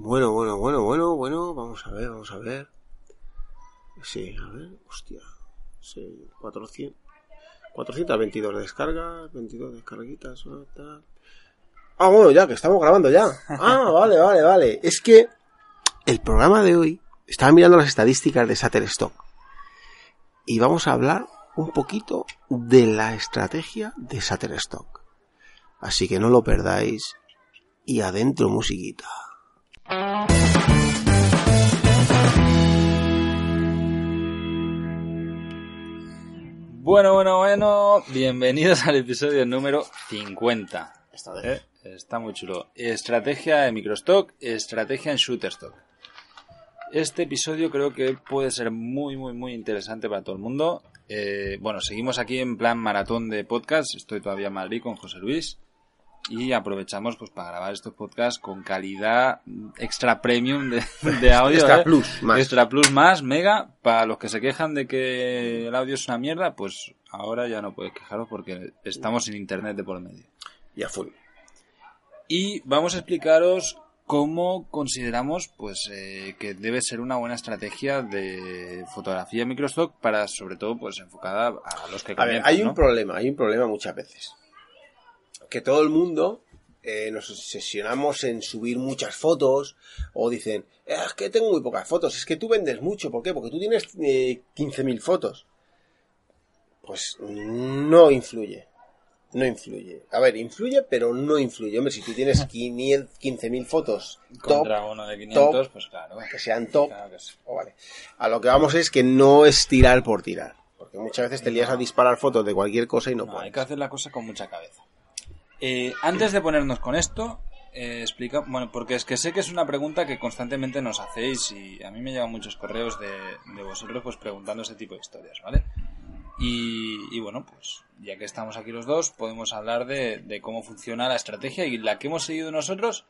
Bueno, bueno, bueno, bueno, bueno, vamos a ver, vamos a ver. Sí, a ver, hostia. Sí, 400, 422 descargas, 22 descarguitas, ¿no? tal. Ah, bueno, ya, que estamos grabando ya. Ah, vale, vale, vale. Es que el programa de hoy, estaba mirando las estadísticas de Shutterstock. Y vamos a hablar un poquito de la estrategia de Shutterstock. Así que no lo perdáis. Y adentro musiquita. Bueno, bueno, bueno, bienvenidos al episodio número 50. ¿Eh? Está muy chulo. Estrategia de microstock, estrategia en shooterstock. Este episodio creo que puede ser muy, muy, muy interesante para todo el mundo. Eh, bueno, seguimos aquí en plan maratón de podcast. Estoy todavía en Madrid con José Luis. Y aprovechamos pues para grabar estos podcasts con calidad extra premium de, de audio. Extra ¿eh? plus, más. Extra plus más, mega. Para los que se quejan de que el audio es una mierda, pues ahora ya no podéis quejaros porque estamos sin internet de por medio. Y a full. Y vamos a explicaros cómo consideramos pues eh, que debe ser una buena estrategia de fotografía microstock para sobre todo pues enfocada a los que A ver, hay un problema, hay un problema muchas veces. Que todo el mundo eh, nos obsesionamos en subir muchas fotos o dicen, "Eh, es que tengo muy pocas fotos, es que tú vendes mucho, ¿por qué? Porque tú tienes eh, 15.000 fotos. Pues no influye. No influye. A ver, influye, pero no influye. Hombre, si tú tienes 500 15.000 fotos top, contra uno de 500 top, pues claro que sean top, Claro que sí. Oh, vale. A lo que vamos es que no es tirar por tirar. Porque muchas veces te lías a disparar fotos de cualquier cosa y no, No, puedes. hay que hacer la cosa con mucha cabeza. Eh, antes de ponernos con esto, eh, explica, bueno, porque es que sé que es una pregunta que constantemente nos hacéis y a mí me llegan muchos correos de, de vosotros pues preguntando ese tipo de historias, ¿vale? Y, bueno, pues ya que estamos aquí los dos, podemos hablar de, de cómo funciona la estrategia y la que hemos seguido nosotros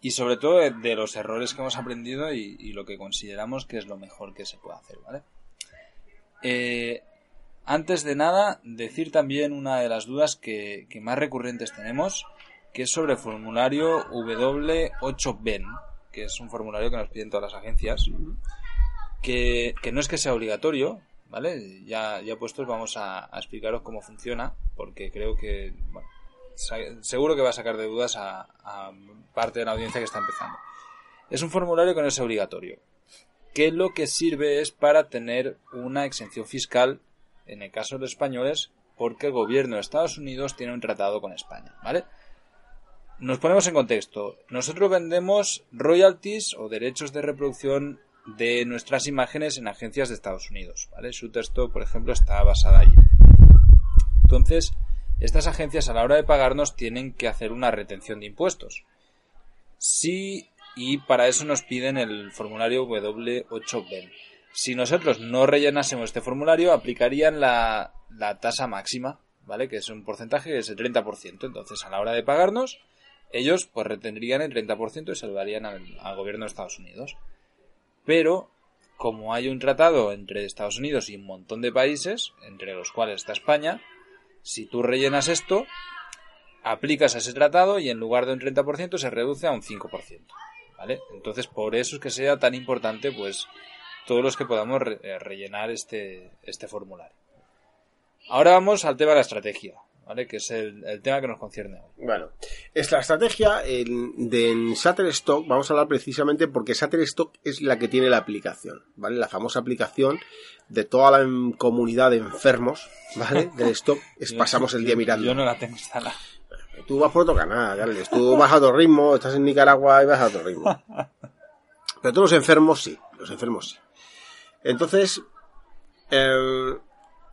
y sobre todo de, de los errores que hemos aprendido y, y lo que consideramos que es lo mejor que se puede hacer, ¿vale? Eh, antes de nada, decir también una de las dudas que, más recurrentes tenemos, que es sobre el formulario W8BEN, que es un formulario que nos piden todas las agencias, que, no es que sea obligatorio, ¿vale? Ya, ya puestos vamos a, explicaros cómo funciona, porque creo que, bueno, seguro que va a sacar de dudas a, a parte de la audiencia que está empezando. Es un formulario que no es obligatorio, que lo que sirve es para tener una exención fiscal en el caso de los españoles, porque el gobierno de Estados Unidos tiene un tratado con España, ¿vale? Nos ponemos en contexto. Nosotros vendemos royalties o derechos de reproducción de nuestras imágenes en agencias de Estados Unidos, ¿vale? Shutterstock, por ejemplo, está basada allí. Entonces, estas agencias a la hora de pagarnos tienen que hacer una retención de impuestos. Sí, y para eso nos piden el formulario W8BEN. Si nosotros no rellenásemos este formulario, aplicarían la, la tasa máxima, ¿vale? Que es un porcentaje que es el 30%. Entonces, a la hora de pagarnos, ellos pues retendrían el 30% y se lo darían al, gobierno de Estados Unidos. Pero, como hay un tratado entre Estados Unidos y un montón de países, entre los cuales está España, si tú rellenas esto, aplicas ese tratado y en lugar de un 30% se reduce a un 5%. ¿Vale? Entonces, por eso es que sea tan importante, pues, todos los que podamos re- eh, rellenar este, este formulario. Ahora vamos al tema de la estrategia, ¿vale? Que es el, el tema que nos concierne hoy. Bueno, es la estrategia en, de en Shutterstock, vamos a hablar precisamente porque Shutterstock es la que tiene la aplicación, ¿vale? La famosa aplicación de toda la comunidad de enfermos, ¿vale? Del stock, es pasamos el día mirando. Yo no la tengo instalada. Tú vas por otro canal, Carles. Tú vas a otro ritmo, estás en Nicaragua y vas a otro ritmo. Pero todos los enfermos sí, los enfermos sí. Entonces, eh,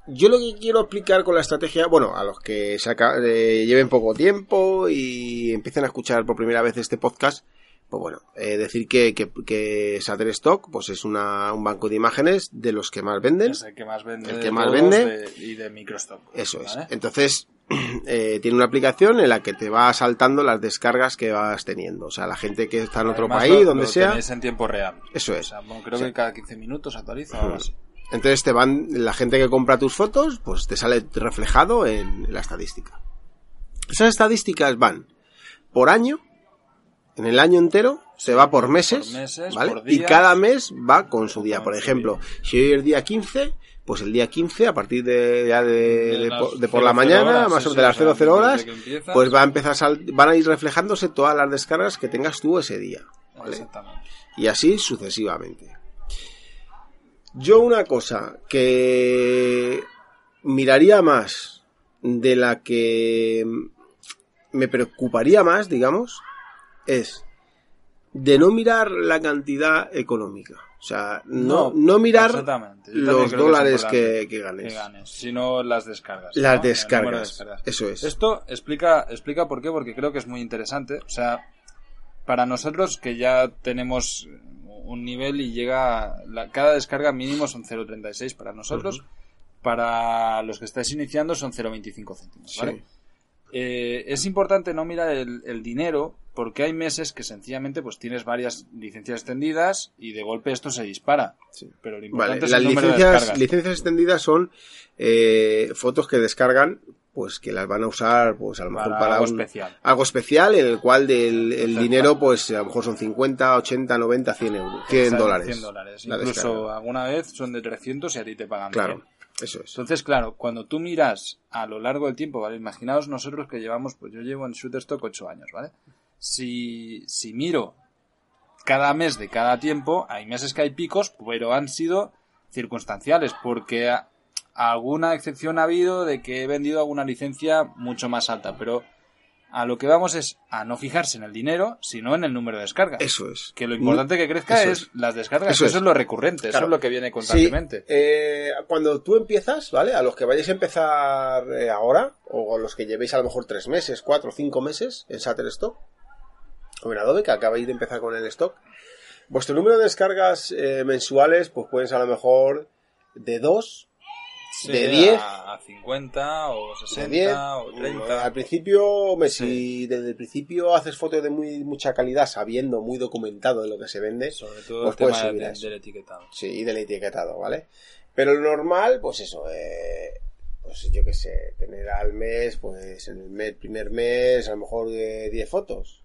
yo lo que quiero explicar con la estrategia, bueno, a los que eh, lleven poco tiempo y empiecen a escuchar por primera vez este podcast, pues bueno, eh, decir que, que, que Shutterstock pues es una, un banco de imágenes de los que más venden. Es el que más vende. El que más vende. de- y de microstock. Eso es. Entonces, eh, tiene una aplicación en la que te va saltando las descargas que vas teniendo. O sea, la gente que está en otro Además, país, lo- donde lo sea. tenéis en tiempo real. Eso O es. sea, bueno, creo que cada 15 minutos actualiza o algo así. Entonces te van, la gente que compra tus fotos, pues te sale reflejado en la estadística. Esas estadísticas van por año, en el año entero, se va por meses, Por meses, ¿vale? por y cada mes va con su día. Por ejemplo, si hoy es día 15, pues el día 15, a partir de, ya de, De de las por, de por la 00 mañana, horas, más o menos de las o sea, 00 horas, pues va a empezar a sal- van a ir reflejándose todas las descargas que tengas tú ese día. ¿vale? Exactamente. y así sucesivamente. Yo una cosa que miraría más de la que me preocuparía más, digamos, es de no mirar la cantidad económica. O sea, no, no, mirar los que dólares que, que ganes. que ganes, sino las descargas. Las ¿no? El número de descargas. descargas. Eso es. Esto explica, explica por qué, porque creo que es muy interesante. O sea, para nosotros que ya tenemos un nivel y llega, la- cada descarga mínimo son 0,36 para nosotros. Para los que estáis iniciando son 0,25 céntimos, ¿vale? Sí. Eh, es importante no mirar el, el dinero porque hay meses que sencillamente pues tienes varias licencias extendidas y de golpe esto se dispara. Sí. Pero lo Vale, importante es las el número de licencias, extendidas son eh, fotos que descargan, pues que las van a usar, pues a lo mejor Para para, algo un- especial. algo especial en el cual del, el dinero, pues a lo mejor son 50, 80, 90, 100 euros, 100 Salen dólares. 100 dólares. la Incluso descarga. alguna vez son de 300 y a ti te pagan Claro, 100. Eso es. Entonces, claro, cuando tú miras a lo largo del tiempo, ¿vale? Imaginaos nosotros que llevamos, pues yo llevo en Shutterstock 8 años, ¿vale? Si, si miro cada mes de cada tiempo, hay meses que hay picos, pero han sido circunstanciales, porque alguna excepción ha habido de que he vendido alguna licencia mucho más alta, pero a lo que vamos es a no fijarse en el dinero, sino en el número de descargas. Eso es. Que lo importante que crezca es, es. las descargas, Eso eso, es. es lo recurrente, eso es lo que viene Sí, constantemente. eh, cuando tú empiezas, ¿vale? A los que vayáis a empezar eh, ahora, o a los que llevéis a lo mejor tres meses, cuatro, cinco meses en Shutterstock, o en Adobe, que acabáis de empezar con el stock, vuestro número de descargas eh, mensuales, pues pueden ser a lo mejor de dos, Sí, de 10, a, a 50 o de 60 10, o 30. Al principio, hombre, Sí. si desde el principio haces fotos de muy mucha calidad, sabiendo, muy documentado de lo que se vende, Sobre todo pues el tema puedes subir de- a eso. del etiquetado. Sí, y del etiquetado, ¿vale? Pero lo normal, pues eso, eh, pues yo qué sé, tener al mes, pues en el mes- primer mes, a lo mejor de 10 fotos.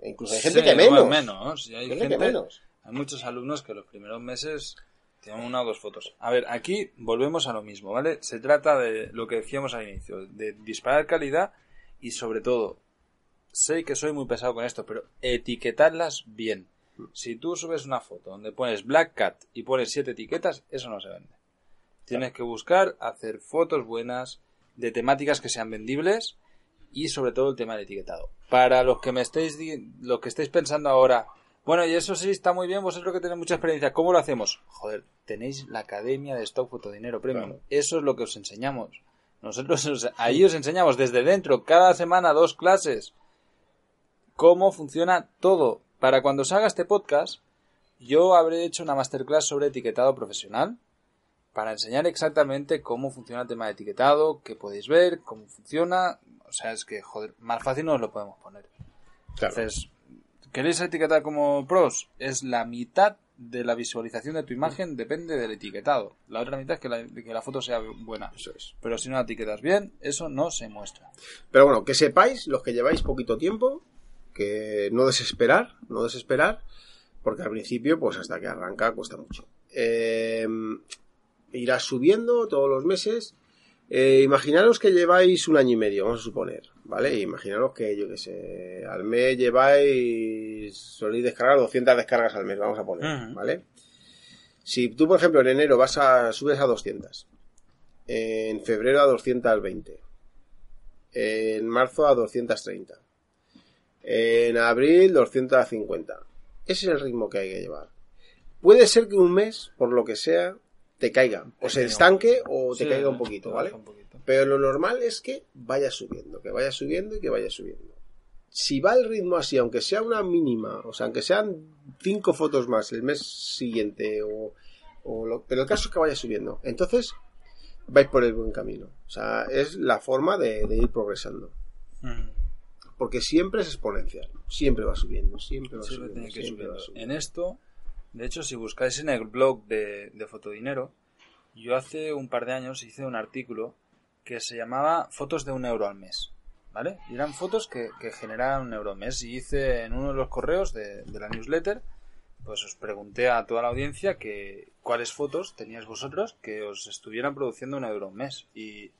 E incluso hay gente Sí, que menos. menos. Hay, Gente gente, que menos. hay muchos alumnos que los primeros meses tienen una o dos fotos. A ver, aquí volvemos a lo mismo, ¿vale? Se trata de lo que decíamos al inicio, de disparar calidad y sobre todo, sé que soy muy pesado con esto, pero etiquetarlas bien. Si tú subes una foto donde pones Black Cat y pones siete etiquetas, eso no se vende. Tienes que buscar hacer fotos buenas, de temáticas que sean vendibles y sobre todo el tema del etiquetado. Para los que me estéis di- lo que estáis pensando ahora, bueno, y eso sí está muy bien, vosotros que tenéis mucha experiencia, ¿cómo lo hacemos? Joder, tenéis la Academia de Stock Fotodinero Premium. Claro. Eso es lo que os enseñamos. Nosotros os- ahí os enseñamos desde dentro, cada semana dos clases, cómo funciona todo. Para cuando se haga este podcast, yo habré hecho una masterclass sobre etiquetado profesional para enseñar exactamente cómo funciona el tema de etiquetado, que podéis ver, cómo funciona. O sea, es que, joder, más fácil no os lo podemos poner. Claro. Entonces, ¿queréis etiquetar como pros? Es la mitad de la visualización de tu imagen depende del etiquetado. La otra mitad es que la, de que la foto sea buena. Eso es. Pero si no la etiquetas bien, eso no se muestra. Pero bueno, que sepáis, los que lleváis poquito tiempo, que no desesperar, no desesperar, porque al principio, pues hasta que arranca, cuesta mucho. Eh, irás subiendo todos los meses. Eh, imaginaros que lleváis un año y medio, vamos a suponer, ¿vale? Imaginaros que, yo qué sé, al mes lleváis, soléis descargar 200 descargas al mes, vamos a poner. ¿vale? Si tú, por ejemplo, en enero vas a, subes a 200, en febrero a 220, en marzo a 230, en abril 250. Ese es el ritmo que hay que llevar. Puede ser que un mes, por lo que sea, te caiga, o se estanque o te Sí, caiga un poquito, ¿vale? un poquito. Pero lo normal es que vaya subiendo, que vaya subiendo y que vaya subiendo. Si va el ritmo así, aunque sea una mínima, o sea, aunque sean cinco fotos más el mes siguiente, o, o lo- pero el caso es que vaya subiendo. Entonces, vais por el buen camino. O sea, es la forma de, de ir progresando. Mm. Porque siempre es exponencial. Siempre va subiendo, siempre va Siempre subiendo. siempre va subiendo. En esto, de hecho, si buscáis en el blog de, Fotodinero, yo hace un par de años hice un artículo que se llamaba Fotos de un euro al mes. ¿vale? Y eran fotos que, generaban un euro al mes. Y hice en uno de los correos de, la newsletter, pues os pregunté a toda la audiencia que cuáles fotos teníais vosotros que os estuvieran produciendo un euro al mes. Y,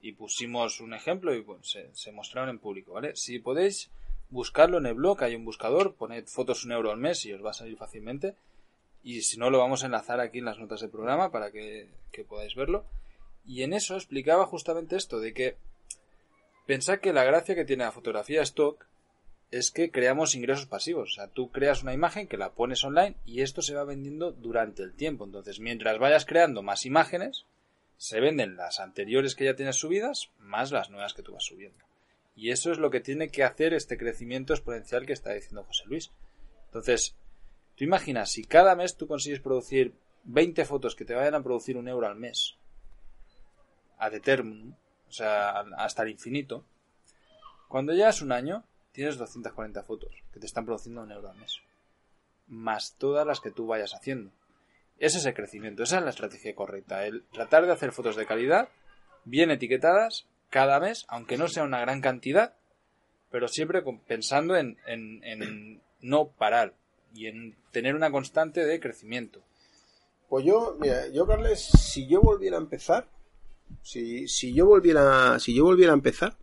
y pusimos un ejemplo y se, se mostraron en público, ¿vale? Si podéis buscarlo en el blog, hay un buscador, poned fotos un euro al mes y os va a salir fácilmente. Y si no, lo vamos a enlazar aquí en las notas del programa para que, que podáis verlo. Y en eso explicaba justamente esto, de que pensad que la gracia que tiene la fotografía stock es que creamos ingresos pasivos. O sea, tú creas una imagen que la pones online y esto se va vendiendo durante el tiempo. Entonces, mientras vayas creando más imágenes, se venden las anteriores que ya tienes subidas más las nuevas que tú vas subiendo. Y eso es lo que tiene que hacer este crecimiento exponencial que está diciendo José Luis. Entonces, tú imaginas, si cada mes tú consigues producir 20 fotos que te vayan a producir un euro al mes, ad eternum, o sea, hasta el infinito, cuando llegas un año, tienes 240 fotos que te están produciendo un euro al mes. Más todas las que tú vayas haciendo. Ese es el crecimiento, esa es la estrategia correcta. El tratar de hacer fotos de calidad, bien etiquetadas, cada mes, aunque no sea una gran cantidad, pero siempre pensando en, en, en no parar y en tener una constante de crecimiento. Pues yo, mira, yo Carles, si yo volviera a empezar, si, si yo volviera, si yo volviera a empezar,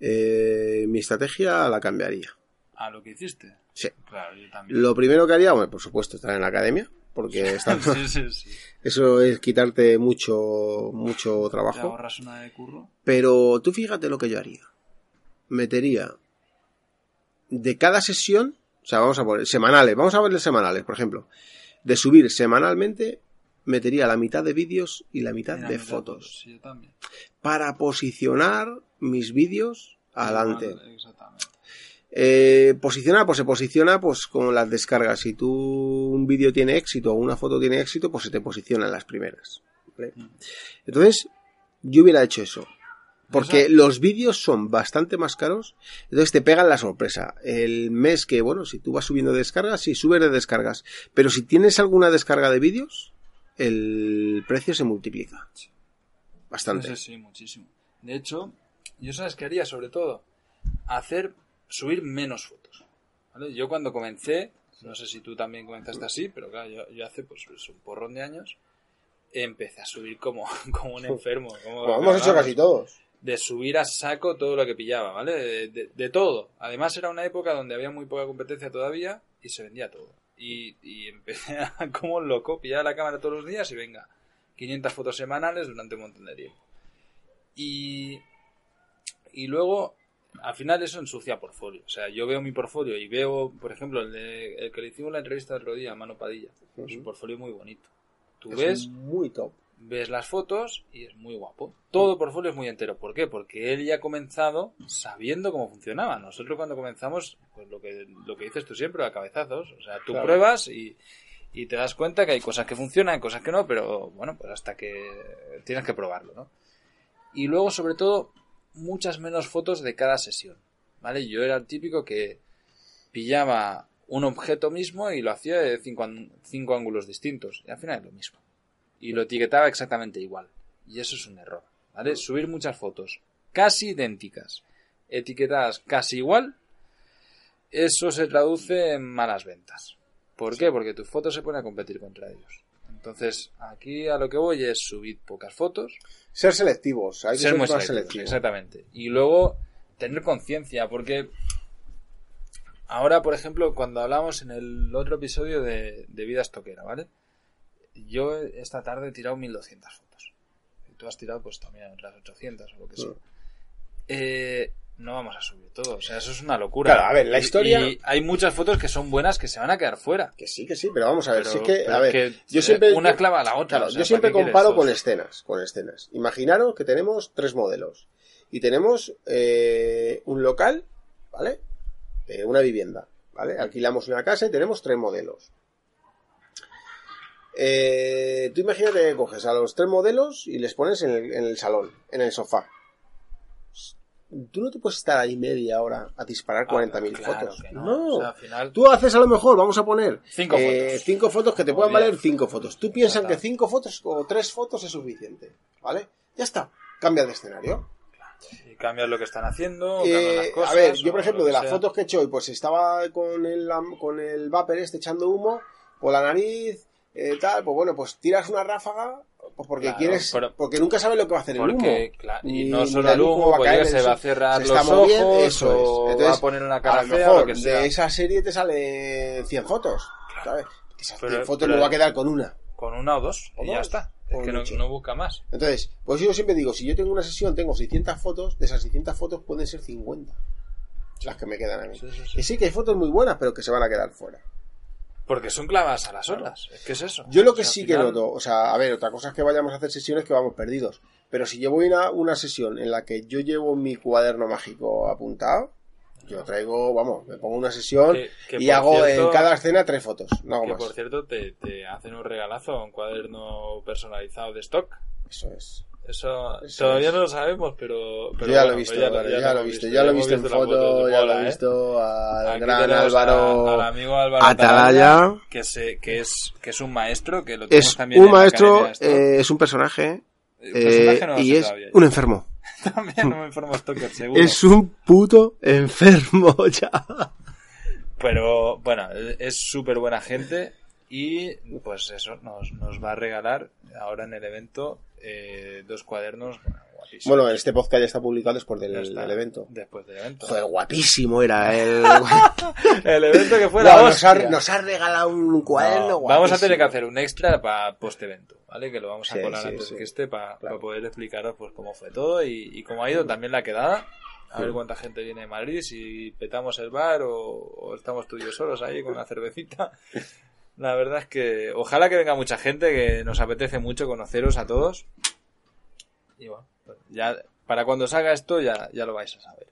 eh, mi estrategia la cambiaría. ¿A lo que hiciste? Sí. Claro, yo también. Lo primero que haría, bueno, por supuesto, estar en la academia, porque está- sí, sí, sí. eso es quitarte mucho, mucho Te trabajo. ahorras una de curro. Pero tú fíjate lo que yo haría. Metería de cada sesión, o sea, vamos a poner semanales, vamos a verle semanales, por ejemplo. De subir semanalmente, metería la mitad de vídeos y la mitad de mis fotos. fotos, Sí, yo también. Para posicionar mis vídeos adelante. Exactamente. Eh, posicionar, pues se posiciona pues con las descargas. Si tú un vídeo tiene éxito o una foto tiene éxito, pues se te posiciona en las primeras. ¿vale? Mm. Entonces, yo hubiera hecho eso. Porque Eso- los vídeos son bastante más caros, entonces te pegan la sorpresa. El mes que, bueno, si tú vas subiendo descargas, sí, subes de descargas. Pero si tienes alguna descarga de vídeos, el precio se multiplica. Bastante. Sí, muchísimo. De hecho, yo sabes qué haría sobre todo, hacer, subir menos fotos. ¿vale? Yo cuando comencé, no sé si tú también comenzaste así, pero claro, yo, yo hace pues, un porrón de años, empecé a subir como, como un enfermo. Como, hemos hecho vamos, casi todos. De subir a saco todo lo que pillaba, ¿vale? De, de- de todo. Además era una época donde había muy poca competencia todavía y se vendía todo. Y, y empecé a, como loco, pillaba la cámara todos los días y venga, 500 fotos semanales durante un montón de tiempo. Y, y luego, al final eso ensucia portfolio. O sea, yo veo mi portfolio y veo, por ejemplo, el, de- el que le hicimos la entrevista el otro día, a Mano Padilla. Es un portfolio muy bonito. Tú Es ves, muy top. Ves las fotos y es muy guapo. Todo portfolio es muy entero. ¿Por qué? Porque él ya ha comenzado sabiendo cómo funcionaba. Nosotros cuando comenzamos, pues lo que, lo que dices tú siempre, a cabezazos. O sea, tú Claro. pruebas y, y te das cuenta que hay cosas que funcionan, cosas que no, pero bueno, pues hasta que tienes que probarlo, ¿no? Y luego, sobre todo, muchas menos fotos de cada sesión. ¿Vale? Yo era el típico que pillaba un objeto mismo y lo hacía de cinco, cinco ángulos distintos. Y al final es lo mismo. Y lo etiquetaba exactamente igual. Y eso es un error. ¿Vale? Subir muchas fotos casi idénticas, etiquetadas casi igual, eso se traduce en malas ventas. ¿Por qué? Porque tus fotos se ponen a competir contra ellos. Entonces, aquí a lo que voy es subir pocas fotos, Ser selectivos, hay que ser ser, muy selectivos. exactamente. Y luego tener conciencia, porque ahora, por ejemplo, cuando hablamos en el otro episodio de, de vida estoquera, ¿vale? Yo esta tarde he tirado 1200 fotos. Y tú has tirado pues también otras 800 o lo que sea. Mm. Eh, no vamos a subir todo, o sea, eso es una locura. Claro, a ver, la historia- Y hay muchas fotos que son buenas que se van a quedar fuera. Que sí, que sí, pero vamos a ver, Pero- sí que, a ver, que, yo siempre... una clava a la otra. Claro, o sea, yo siempre ¿para qué comparo con escenas, con escenas. Imaginaros que tenemos tres modelos y tenemos eh, un local, ¿vale? Eh, una vivienda, ¿vale? Alquilamos una casa y tenemos tres modelos. Eh, tú imagínate que coges a los tres modelos y les pones en el, en el salón, en el sofá. Tú no te puedes estar ahí media hora a disparar Ah, 40.000 claro fotos. no. no. O sea, al final- Tú haces a lo mejor, vamos a poner Cinco eh, fotos. cinco fotos que te puedan valer cinco fotos. Tú piensas que cinco fotos o tres fotos es suficiente, ¿vale? Ya está. Cambia de escenario. Y cambias lo que están haciendo, Eh, cambias las cosas. a ver, yo por ejemplo, lo de las sea. fotos que he hecho hoy, pues estaba con el, con el vapor este echando humo por la nariz, eh, tal, pues bueno, pues tiras una ráfaga, pues porque Claro, quieres, pero- porque nunca sabes lo que va a hacer el humo. Porque, claro, y no solo el humo, va a pues caer, se va a cerrar se los está ojos eso es. Entonces, va a poner una a cara lo fea, mejor lo que sea. de esa serie te salen 100 fotos, ¿sabes? Esas Pero- 100 fotos pero- me va a quedar con una. Con una o dos, O y ya está. Es que no, no busca más. Entonces, pues yo siempre digo, si yo tengo una sesión, tengo 600 fotos, de esas 600 fotos pueden ser 50 las que me quedan a mí. Sí, sí, sí. Y sí que hay fotos muy buenas, pero que se van a quedar fuera. Porque son clavas a las horas. Es que es eso. Yo lo que O sea, sí al que final- noto, o sea, a ver, otra cosa es que vayamos a hacer sesiones que vamos perdidos. Pero si yo voy a una, sesión en la que yo llevo mi cuaderno mágico apuntado, yo traigo, vamos, me pongo una sesión Que- que y hago cierto- en cada escena tres fotos, no hago Que más. por cierto te, te hacen un regalazo, un cuaderno personalizado de stock. Eso es. Eso, Eso todavía es. no lo sabemos, pero, pero ya lo he bueno, visto, pues vale, ya, lo lo he visto, ya lo he visto en foto, ya lo he ¿eh? visto al Aquí gran Álvaro. a- al amigo Álvaro Atalaya. Atalaya, que, se, que, es, que es un maestro, que lo tenemos Es también un en maestro, eh, es un personaje, personaje no lo eh, y es todavía. un enfermo. También no me informo Stoker, seguro. Es un puto enfermo ya. Pero bueno, es súper buena gente y pues eso, nos, nos va a regalar ahora en el evento eh, dos cuadernos bueno, guapísimos. Bueno, este podcast ya está publicado después del, Ya está, del evento. Después del evento. Joder, guapísimo era el... El evento que fue la Guau, nos, ha, hostia. nos ha regalado un cuaderno No, vamos a tener que hacer un extra para post evento, ¿vale? Que lo vamos a Sí, colar sí, antes sí. que este para Claro. poder explicaros pues cómo fue todo y, y cómo ha ido también la quedada. A ver cuánta gente viene de Madrid, si petamos el bar o, o estamos tú y yo solos ahí con la cervecita. La verdad es que ojalá que venga mucha gente, que nos apetece mucho conoceros a todos. Y bueno, ya para cuando salga esto ya, ya lo vais a saber.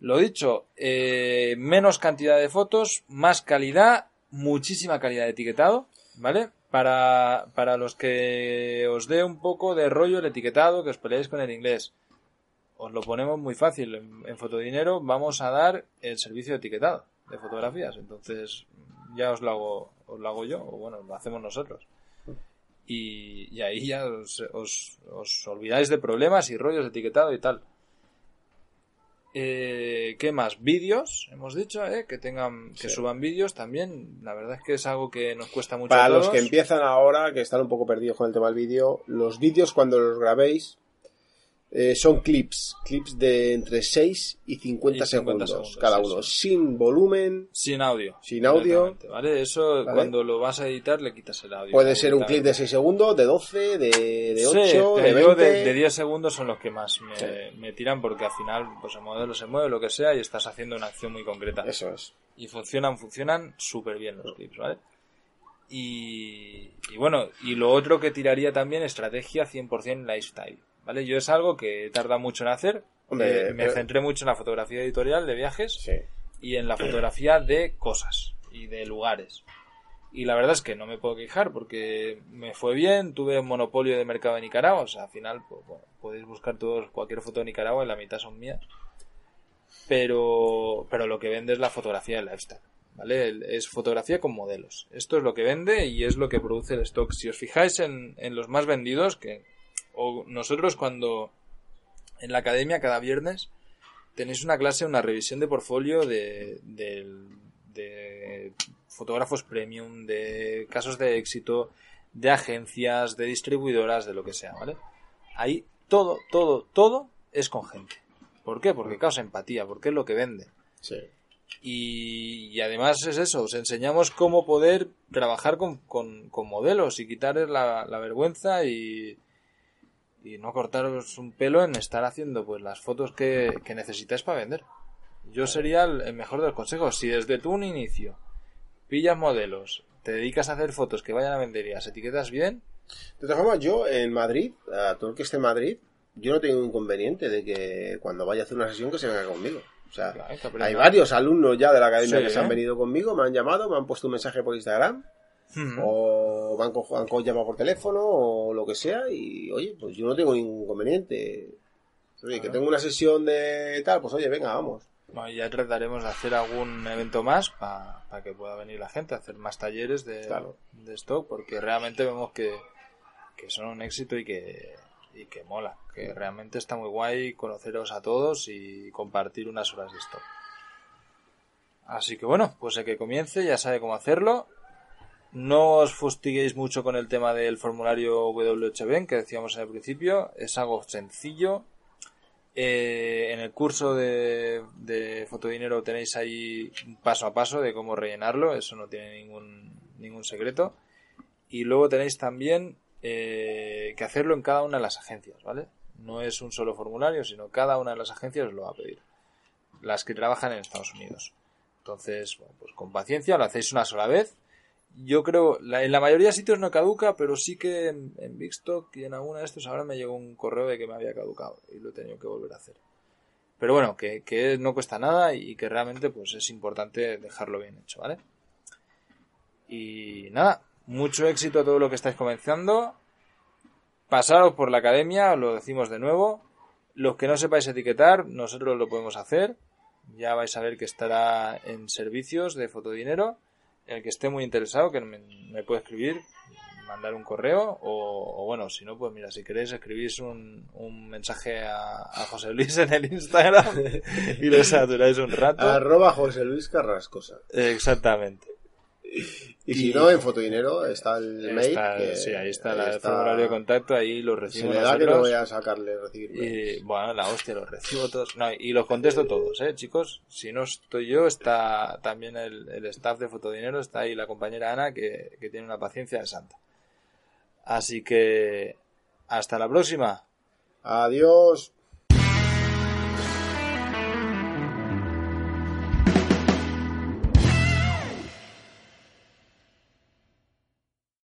Lo dicho, eh, menos cantidad de fotos, más calidad, muchísima calidad de etiquetado, ¿vale? Para, para los que os dé un poco de rollo el etiquetado, que os peleéis con el inglés. Os lo ponemos muy fácil. En, en Fotodinero vamos a dar el servicio de etiquetado de fotografías. Entonces, ya os lo hago, os lo hago yo, o bueno, lo hacemos nosotros. Y, y ahí ya os, os, os olvidáis de problemas y rollos de etiquetado y tal. Eh, ¿Qué más? Vídeos, hemos dicho, ¿eh? que tengan, que Sí. suban vídeos también. La verdad es que es algo que nos cuesta mucho. Para a los que empiezan ahora, que están un poco perdidos con el tema del vídeo, los vídeos cuando los grabéis eh, son clips, clips de entre 6 y 50, Y 50 segundos, segundos, cada sí, uno, sí. sin volumen. Sin audio. Sin audio. ¿Vale? Eso Vale. cuando lo vas a editar le quitas el audio. Puede ser un clip de 6 segundos, de 12, de, de Sí, 8, de pero 20. yo de, de 10 segundos son los que más me, Sí. me tiran porque al final pues el modelo se mueve, lo que sea, y estás haciendo una acción muy concreta. Eso es. Y funcionan, funcionan súper bien los clips, ¿vale? Y, y bueno, y lo otro que tiraría también, estrategia 100% lifestyle, ¿vale? Yo es algo que tarda mucho en hacer. Hombre, Eh, me pero- centré mucho en la fotografía editorial de viajes Sí. y en la fotografía de cosas y de lugares. Y la verdad es que no me puedo quejar porque me fue bien, tuve un monopolio de mercado de Nicaragua, o sea, al final pues, bueno, podéis buscar todos cualquier foto de Nicaragua y la mitad son mías. Pero, pero lo que vende es la fotografía de lifestyle, ¿vale? Es fotografía con modelos. Esto es lo que vende y es lo que produce el stock. Si os fijáis en, en los más vendidos, que o nosotros cuando en la academia cada viernes tenéis una clase, una revisión de portfolio de, del- de fotógrafos premium, de casos de éxito, de agencias, de distribuidoras, de lo que sea, ¿vale? Ahí todo, todo, todo es con gente. ¿Por qué? Porque causa empatía, porque es lo que vende. Sí. Y, y además es eso, os enseñamos cómo poder trabajar con, con- con modelos y quitarles la, la vergüenza y, y no cortaros un pelo en estar haciendo pues las fotos que, que necesitáis para vender. Yo sería el, mejor de los consejos. Si desde tú un inicio pillas modelos, te dedicas a hacer fotos que vayan a vender y las etiquetas bien, De todas formas, yo en Madrid, a todo el que esté en Madrid, yo no tengo inconveniente de que cuando vaya a hacer una sesión que se venga conmigo. O sea, claro, hay varios alumnos ya de la academia Sí, que se han venido conmigo, me han llamado, me han puesto un mensaje por Instagram, Hmm. o me han, co- han co- llamado por teléfono, o lo que sea, y oye, pues yo no tengo ningún inconveniente. Oye, que tengo una sesión de tal, pues oye, venga, vamos. Bueno, ya trataremos de hacer algún evento más para que pueda venir la gente, hacer más talleres de, Claro. de stock, porque realmente vemos que, que son un éxito y que, y que mola, que realmente está muy guay conoceros a todos y compartir unas horas de esto. Así que bueno, pues el que comience ya sabe cómo hacerlo. No os fustiguéis mucho con el tema del formulario WHB que decíamos en el principio, es algo sencillo. Eh, en el curso de, fotodinero tenéis ahí paso a paso de cómo rellenarlo, eso no tiene ningún, ningún secreto. Y luego tenéis también eh, que hacerlo en cada una de las agencias, ¿vale? No es un solo formulario, sino cada una de las agencias lo va a pedir. Las que trabajan en Estados Unidos. Entonces, bueno, pues con paciencia lo hacéis una sola vez. Yo creo, en la mayoría de sitios no caduca, pero sí que en, en Big y en alguna de estos ahora me llegó un correo de que me había caducado y lo he tenido que volver a hacer. Pero bueno, que, no cuesta nada y que realmente pues es importante dejarlo bien hecho, ¿vale? Y nada, mucho éxito a todo lo que estáis comenzando. Pasaros por la academia, lo decimos de nuevo. Los que no sepáis etiquetar, nosotros lo podemos hacer. Ya vais a ver que estará en servicios de fotodinero. El que esté muy interesado, que me, puede escribir, mandar un correo o, o, bueno, si no, pues mira, si queréis escribís un, un mensaje a, a, José Luis en el Instagram y lo saturáis un rato. Arroba José Luis Carrascosa. Exactamente. Y, si no, en Fotodinero está el está, mail. Que sí, ahí está, el formulario de contacto, ahí lo recibo Se le da que no voy a sacarle recibir y, Bueno, la hostia, los recibo todos. No, y los contesto todos, ¿eh, chicos? Si no estoy yo, está también el, el staff de Fotodinero, está ahí la compañera Ana, que, que tiene una paciencia de santa. Así que, hasta la próxima. Adiós.